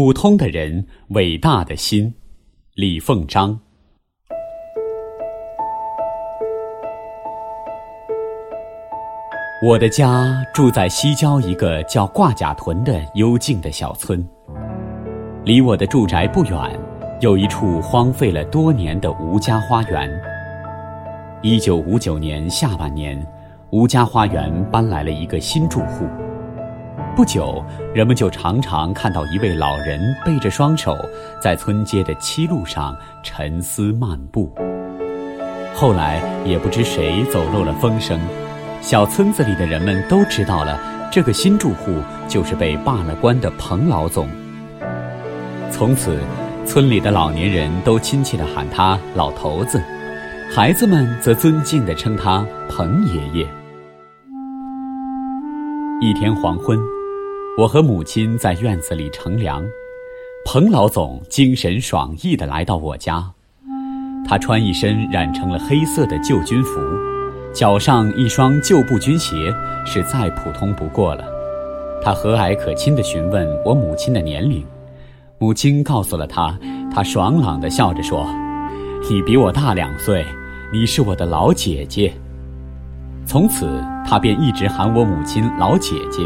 普通的人，伟大的心，李凤章。我的家住在西郊一个叫挂甲屯的幽静的小村，离我的住宅不远，有一处荒废了多年的吴家花园。一九五九年下半年，吴家花园搬来了一个新住户。不久，人们就常常看到一位老人背着双手，在村街的七路上沉思漫步。后来，也不知谁走漏了风声。小村子里的人们都知道了，这个新住户就是被罢了官的彭老总。从此，村里的老年人都亲切地喊他“老头子”，孩子们则尊敬地称他“彭爷爷”。一天黄昏，我和母亲在院子里乘凉，彭老总精神爽逸地来到我家，他穿一身染成了黑色的旧军服。脚上一双旧布军鞋是再普通不过了。他和蔼可亲地询问我母亲的年龄，母亲告诉了他，他爽朗地笑着说：“你比我大两岁，你是我的老姐姐。”从此，他便一直喊我母亲“老姐姐”。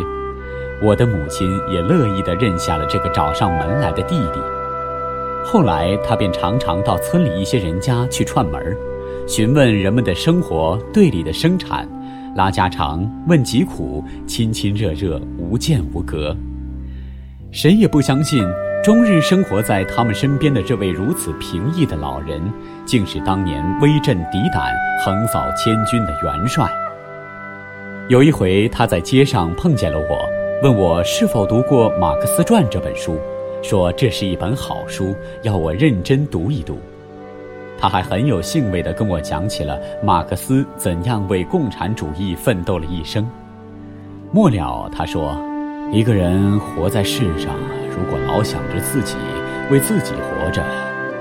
我的母亲也乐意地认下了这个找上门来的弟弟。后来，他便常常到村里一些人家去串门儿。询问人们的生活，队里的生产，拉家常，问疾苦，亲亲热热，无间无隔。谁也不相信，终日生活在他们身边的这位如此平易的老人，竟是当年威震敌胆、横扫千军的元帅。有一回，他在街上碰见了我，问我是否读过《马克思传》这本书，说这是一本好书，要我认真读一读。他还很有兴味地跟我讲起了马克思怎样为共产主义奋斗了一生。末了，他说：“一个人活在世上，如果老想着自己，为自己活着，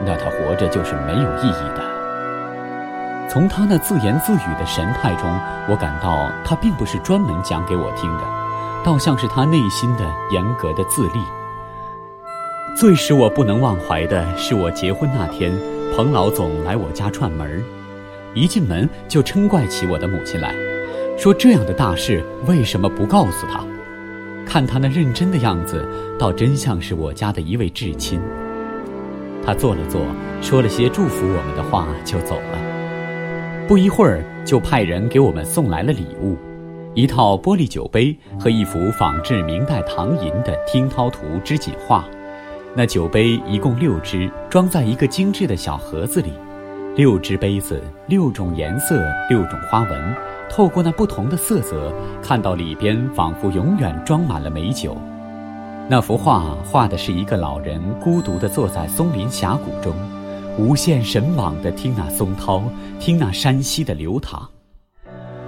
那他活着就是没有意义的。”从他那自言自语的神态中，我感到他并不是专门讲给我听的，倒像是他内心的严格的自立。最使我不能忘怀的是我结婚那天。彭老总来我家串门一进门就嗔怪起我的母亲来，说这样的大事为什么不告诉他？看他那认真的样子，倒真像是我家的一位至亲。他坐了坐，说了些祝福我们的话，就走了。不一会儿，就派人给我们送来了礼物：一套玻璃酒杯和一幅仿制明代唐寅的《听涛图》织锦画。那酒杯一共六只，装在一个精致的小盒子里。六只杯子，六种颜色，六种花纹。透过那不同的色泽，看到里边仿佛永远装满了美酒。那幅画画的是一个老人孤独地坐在松林峡谷中，无限神往地听那松涛，听那山溪的流淌。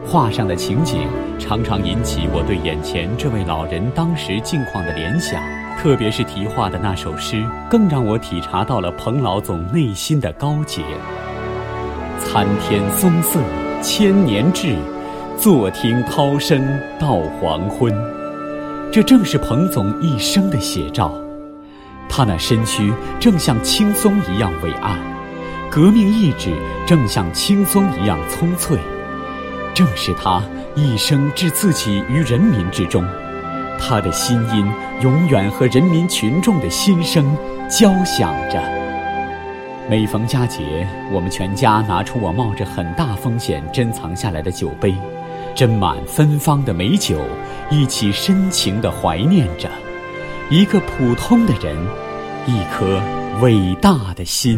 画上的情景常常引起我对眼前这位老人当时境况的联想。特别是题画的那首诗，更让我体察到了彭老总内心的高洁。参天松色千年志，坐听涛声到黄昏。这正是彭总一生的写照。他那身躯正像青松一样伟岸，革命意志正像青松一样葱翠。正是他一生置自己于人民之中。他的心音永远和人民群众的心声交响着。每逢佳节，我们全家拿出我冒着很大风险珍藏下来的酒杯，斟满芬芳的美酒，一起深情地怀念着一个普通的人，一颗伟大的心。